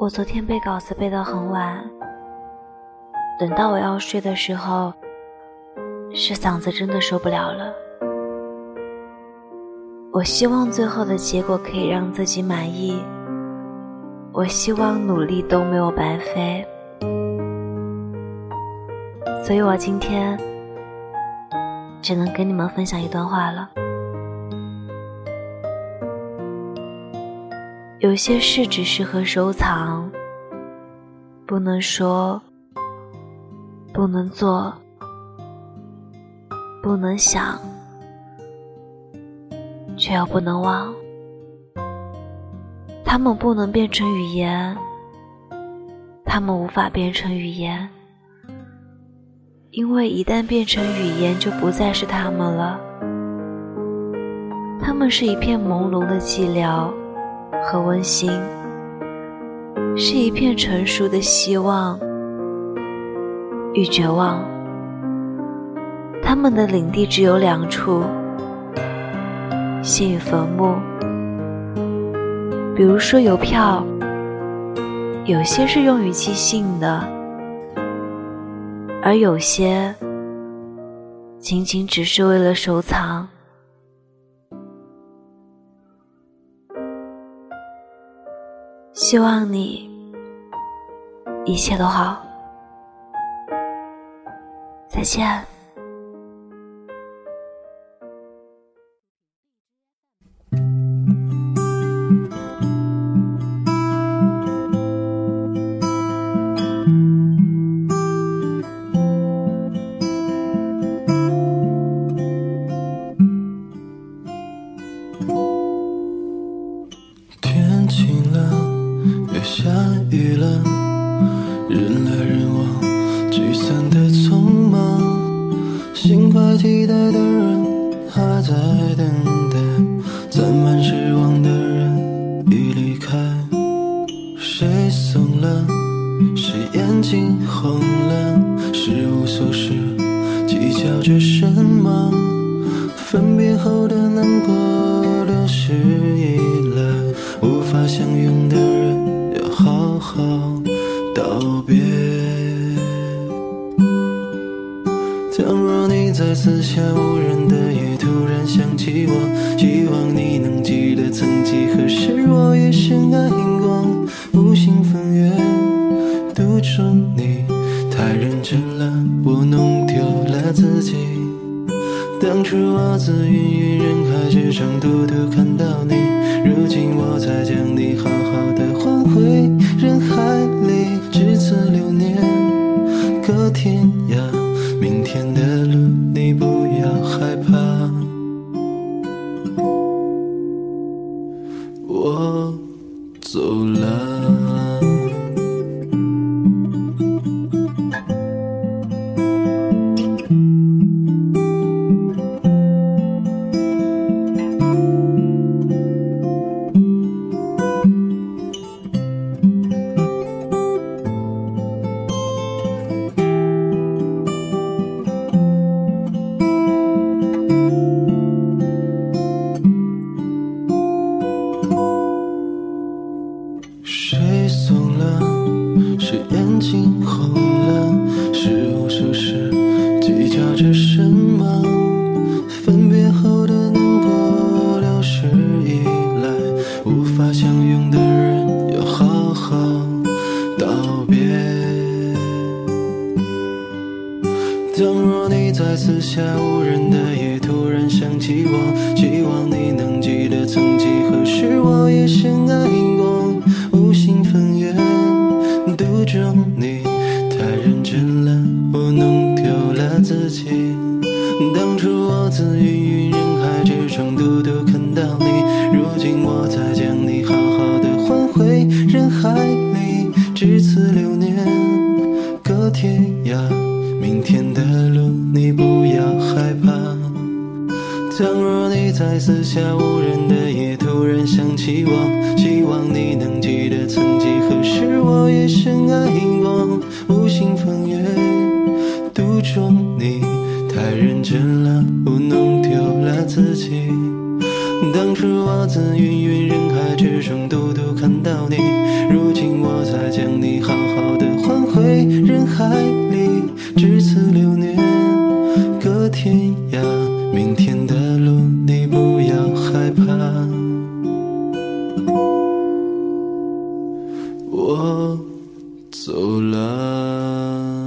我昨天背稿子背到很晚，等到我要睡的时候，是嗓子真的受不了了。我希望最后的结果可以让自己满意，我希望努力都没有白费，所以我今天只能跟你们分享一段话了。有些事只适合收藏，不能说，不能做，不能想，却又不能忘。它们不能变成语言，它们无法变成语言，因为一旦变成语言，就不再是它们了。它们是一片朦胧的寂寥。和温馨，是一片成熟的希望与绝望。他们的领地只有两处：信与坟墓。比如说邮票，有些是用于寄信的，而有些仅仅只是为了收藏。希望你一切都好，再见。天晴了下雨了，人来人往，聚散的匆忙，心怀期待的人还在等待，攒满失望的人已离开。谁怂了？谁眼睛红了？是无所事，计较着什么？分别后的难过流逝四下无人的夜，突然想起我，希望你能记得曾几何时，我也深爱荧光，无心分月，独钟你太认真了，我弄丢了自己。当初我自芸芸人海之中，独独看到你，如今我才将你好好的还回人海里，至此流年，各天涯。明天的路，你不要害怕，我走了。红了，是无数事计较着什么？分别后的难过，都是依赖。无法相拥的人，要好好道别。倘若你在四下无人的夜突然想起我，希望你能记得曾经，何时我也深爱。自己。当初我自芸芸人海之中，独独看到你，如今我才将你好好的还回人海里，至此流年，隔天涯。明天的路，你不要害怕。倘若你在四下无人的夜突然想起我，自己。当初我自芸芸人海之中独独看到你，如今我才将你好好的还回人海里。至此流年，各天涯。明天的路，你不要害怕。我走了。